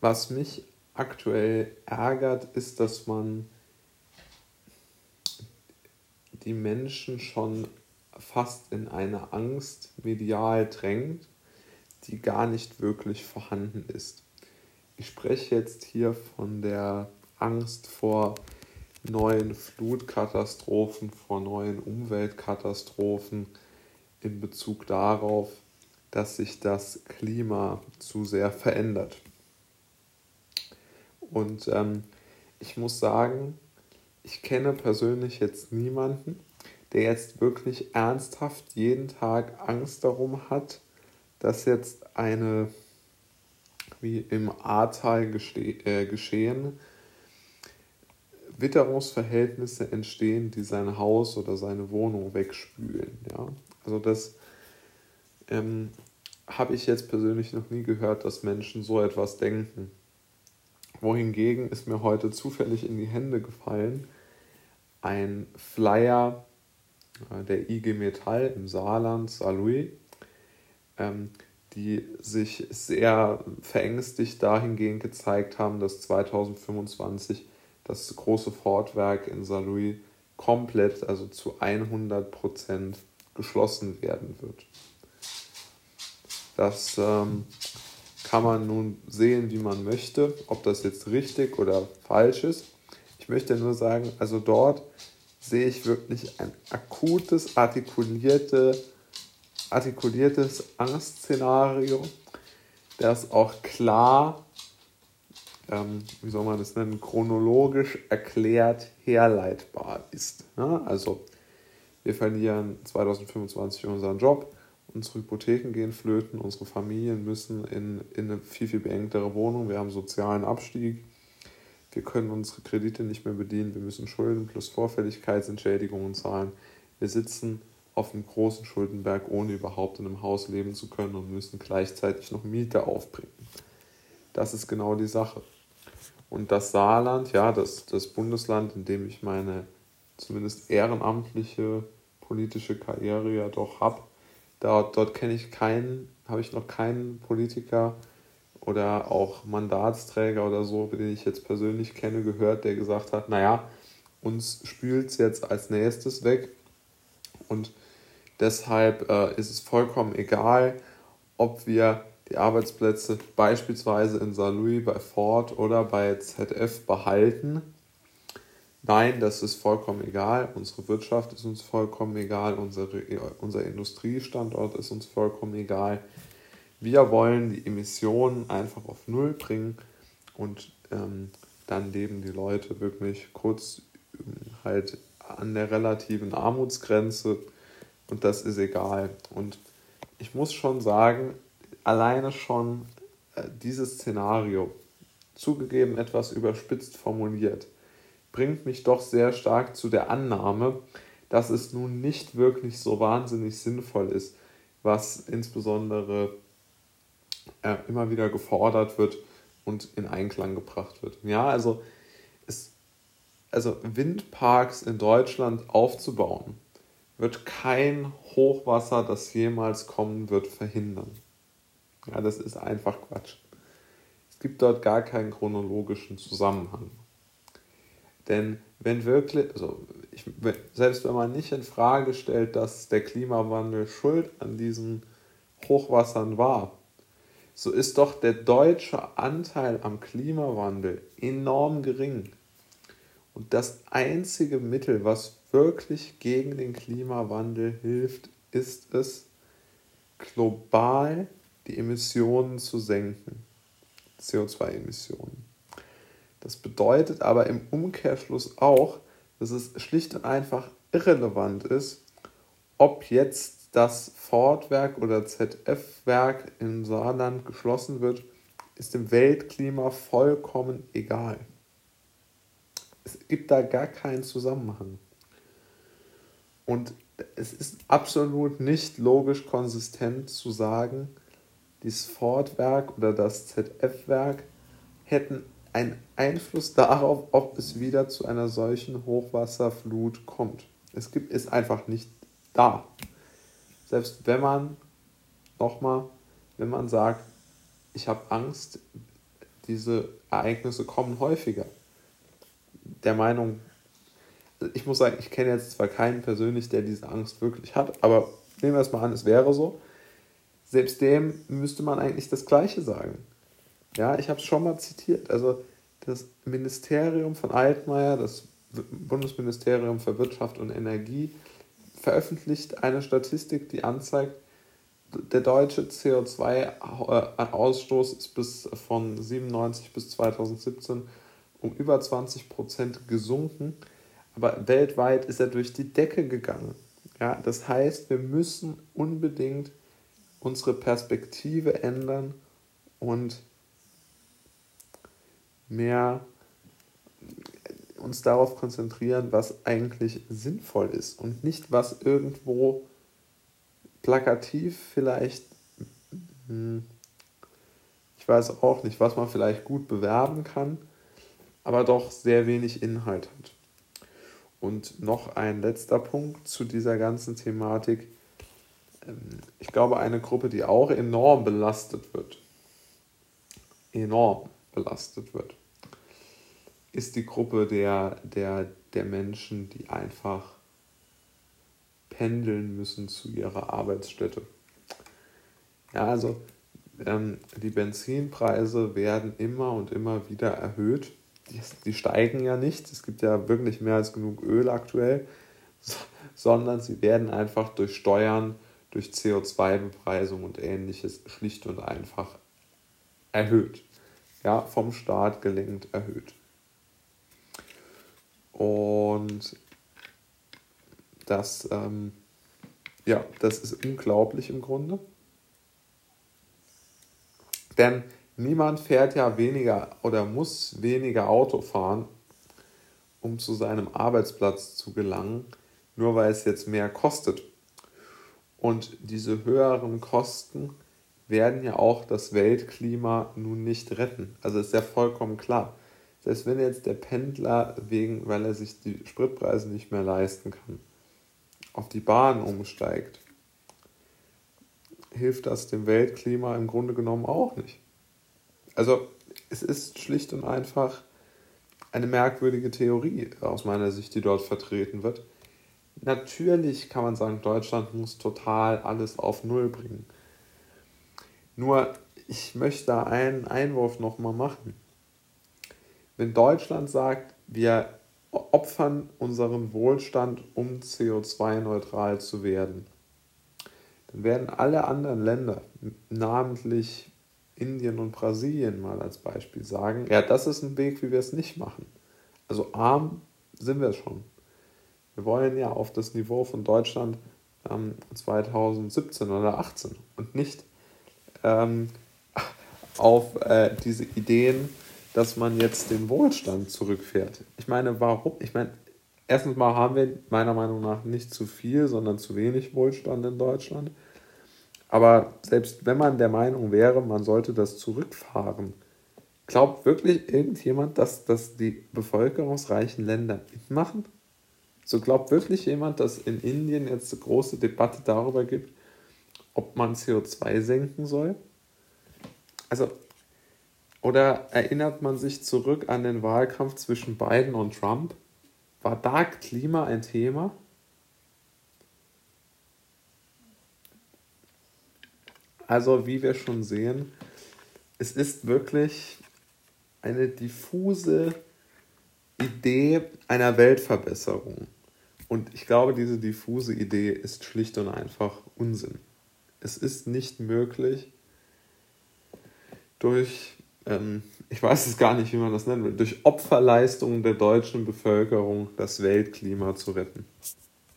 was mich aktuell ärgert, ist, dass man die Menschen schon fast in eine Angst medial drängt, die gar nicht wirklich vorhanden ist. Ich spreche jetzt hier von der Angst vor neuen Flutkatastrophen, vor neuen Umweltkatastrophen in Bezug darauf, dass sich das Klima zu sehr verändert. Und ähm, ich muss sagen, ich kenne persönlich jetzt niemanden, der jetzt wirklich ernsthaft jeden Tag Angst darum hat, dass jetzt eine, wie im Ahrtal äh, geschehen, Witterungsverhältnisse entstehen, die sein Haus oder seine Wohnung wegspülen. Ja? Also das ähm, habe ich jetzt persönlich noch nie gehört, dass Menschen so etwas denken. Wohingegen ist mir heute zufällig in die Hände gefallen ein Flyer äh, der IG Metall im Saarland, Saarlouis, ähm, die sich sehr verängstigt dahingehend gezeigt haben, dass 2025 das große Fortwerk in Saarlouis komplett, also zu 100 Prozent geschlossen werden wird. Das ähm, kann man nun sehen, wie man möchte, ob das jetzt richtig oder falsch ist. Ich möchte nur sagen, also dort sehe ich wirklich ein akutes, artikulierte, artikuliertes Angstszenario, das auch klar ähm, wie soll man das nennen, chronologisch erklärt herleitbar ist. Ja, also wir verlieren 2025 unseren Job, unsere Hypotheken gehen flöten, unsere Familien müssen in, in eine viel, viel beengtere Wohnung, wir haben sozialen Abstieg, wir können unsere Kredite nicht mehr bedienen, wir müssen Schulden plus Vorfälligkeitsentschädigungen zahlen. Wir sitzen auf einem großen Schuldenberg, ohne überhaupt in einem Haus leben zu können und müssen gleichzeitig noch Miete aufbringen. Das ist genau die Sache. Und das Saarland, ja, das, das Bundesland, in dem ich meine zumindest ehrenamtliche politische Karriere ja doch habe, dort, dort kenne ich keinen, habe ich noch keinen Politiker oder auch Mandatsträger oder so, den ich jetzt persönlich kenne, gehört, der gesagt hat, naja, uns spült es jetzt als nächstes weg und deshalb äh, ist es vollkommen egal, ob wir die Arbeitsplätze beispielsweise in Saint-Louis bei Ford oder bei ZF behalten. Nein, das ist vollkommen egal. Unsere Wirtschaft ist uns vollkommen egal. Unsere, unser Industriestandort ist uns vollkommen egal. Wir wollen die Emissionen einfach auf Null bringen und ähm, dann leben die Leute wirklich kurz ähm, halt an der relativen Armutsgrenze und das ist egal. Und ich muss schon sagen, alleine schon äh, dieses Szenario, zugegeben etwas überspitzt formuliert, bringt mich doch sehr stark zu der Annahme, dass es nun nicht wirklich so wahnsinnig sinnvoll ist, was insbesondere äh, immer wieder gefordert wird und in Einklang gebracht wird. Ja, also, es, also Windparks in Deutschland aufzubauen, wird kein Hochwasser, das jemals kommen wird, verhindern. Ja, das ist einfach Quatsch. Es gibt dort gar keinen chronologischen Zusammenhang. Denn wenn wirklich, also ich, selbst wenn man nicht in Frage stellt, dass der Klimawandel schuld an diesen Hochwassern war, so ist doch der deutsche Anteil am Klimawandel enorm gering. Und das einzige Mittel, was wirklich gegen den Klimawandel hilft, ist es, global die Emissionen zu senken, CO2-Emissionen. Das bedeutet aber im Umkehrschluss auch, dass es schlicht und einfach irrelevant ist, ob jetzt das Fordwerk oder ZF-Werk in Saarland geschlossen wird, ist dem Weltklima vollkommen egal. Es gibt da gar keinen Zusammenhang. Und es ist absolut nicht logisch konsistent zu sagen, dieses Fordwerk oder das ZF-Werk hätten einen Einfluss darauf, ob es wieder zu einer solchen Hochwasserflut kommt. Es gibt, ist einfach nicht da. Selbst wenn man, nochmal, wenn man sagt, ich habe Angst, diese Ereignisse kommen häufiger. Der Meinung, ich muss sagen, ich kenne jetzt zwar keinen persönlich, der diese Angst wirklich hat, aber nehmen wir es mal an, es wäre so. Selbst dem müsste man eigentlich das Gleiche sagen. Ja, ich habe es schon mal zitiert. Also das Ministerium von Altmaier, das Bundesministerium für Wirtschaft und Energie, veröffentlicht eine Statistik, die anzeigt, der deutsche CO2-Ausstoß ist bis von 97 bis 2017 um über 20 Prozent gesunken, aber weltweit ist er durch die Decke gegangen. Ja, das heißt, wir müssen unbedingt unsere Perspektive ändern und mehr uns darauf konzentrieren, was eigentlich sinnvoll ist und nicht, was irgendwo plakativ vielleicht, hm, ich weiß auch nicht, was man vielleicht gut bewerben kann, aber doch sehr wenig Inhalt hat. Und noch ein letzter Punkt zu dieser ganzen Thematik. Ähm, ich glaube, eine Gruppe, die auch enorm belastet wird, enorm belastet wird, ist die Gruppe der, der, der Menschen, die einfach pendeln müssen zu ihrer Arbeitsstätte. Ja, also ähm, die Benzinpreise werden immer und immer wieder erhöht. Die, die, steigen ja nicht, es gibt ja wirklich mehr als genug Öl aktuell, so, sondern sie werden einfach durch Steuern, durch CO2-Bepreisung und ähnliches schlicht und einfach erhöht. Ja, vom Staat gelenkt erhöht. Und das, ähm, ja, das ist unglaublich im Grunde. Denn niemand fährt ja weniger oder muss weniger Auto fahren, um zu seinem Arbeitsplatz zu gelangen, nur weil es jetzt mehr kostet. Und diese höheren Kosten werden ja auch das Weltklima nun nicht retten. Also ist ja vollkommen klar. Selbst wenn jetzt der Pendler wegen, weil er sich die Spritpreise nicht mehr leisten kann, auf die Bahn umsteigt, hilft das dem Weltklima im Grunde genommen auch nicht. Also es ist schlicht und einfach eine merkwürdige Theorie aus meiner Sicht, die dort vertreten wird. Natürlich kann man sagen, Deutschland muss total alles auf Null bringen. Nur, ich möchte da einen Einwurf nochmal machen. Wenn Deutschland sagt, wir opfern unseren Wohlstand, um CO2-neutral zu werden. Dann werden alle anderen Länder, namentlich Indien und Brasilien mal als Beispiel, sagen, ja, das ist ein Weg, wie wir es nicht machen. Also arm sind wir schon. Wir wollen ja auf das Niveau von Deutschland ähm, 2017 oder 2018 und nicht ähm, auf äh, diese Ideen, dass man jetzt den Wohlstand zurückfährt. Ich meine, warum? Ich meine, erstens mal haben wir meiner Meinung nach nicht zu viel, sondern zu wenig Wohlstand in Deutschland. Aber selbst wenn man der Meinung wäre, man sollte das zurückfahren, glaubt wirklich irgendjemand, dass, dass die bevölkerungsreichen Länder mitmachen? So glaubt wirklich jemand, dass in Indien jetzt eine große Debatte darüber gibt, ob man CO2 senken soll? Also oder erinnert man sich zurück an den Wahlkampf zwischen Biden und Trump? War da Klima ein Thema? Also wie wir schon sehen, es ist wirklich eine diffuse Idee einer Weltverbesserung. Und ich glaube, diese diffuse Idee ist schlicht und einfach Unsinn. Es ist nicht möglich, durch ähm, ich weiß es gar nicht, wie man das will, durch Opferleistungen der deutschen Bevölkerung das Weltklima zu retten.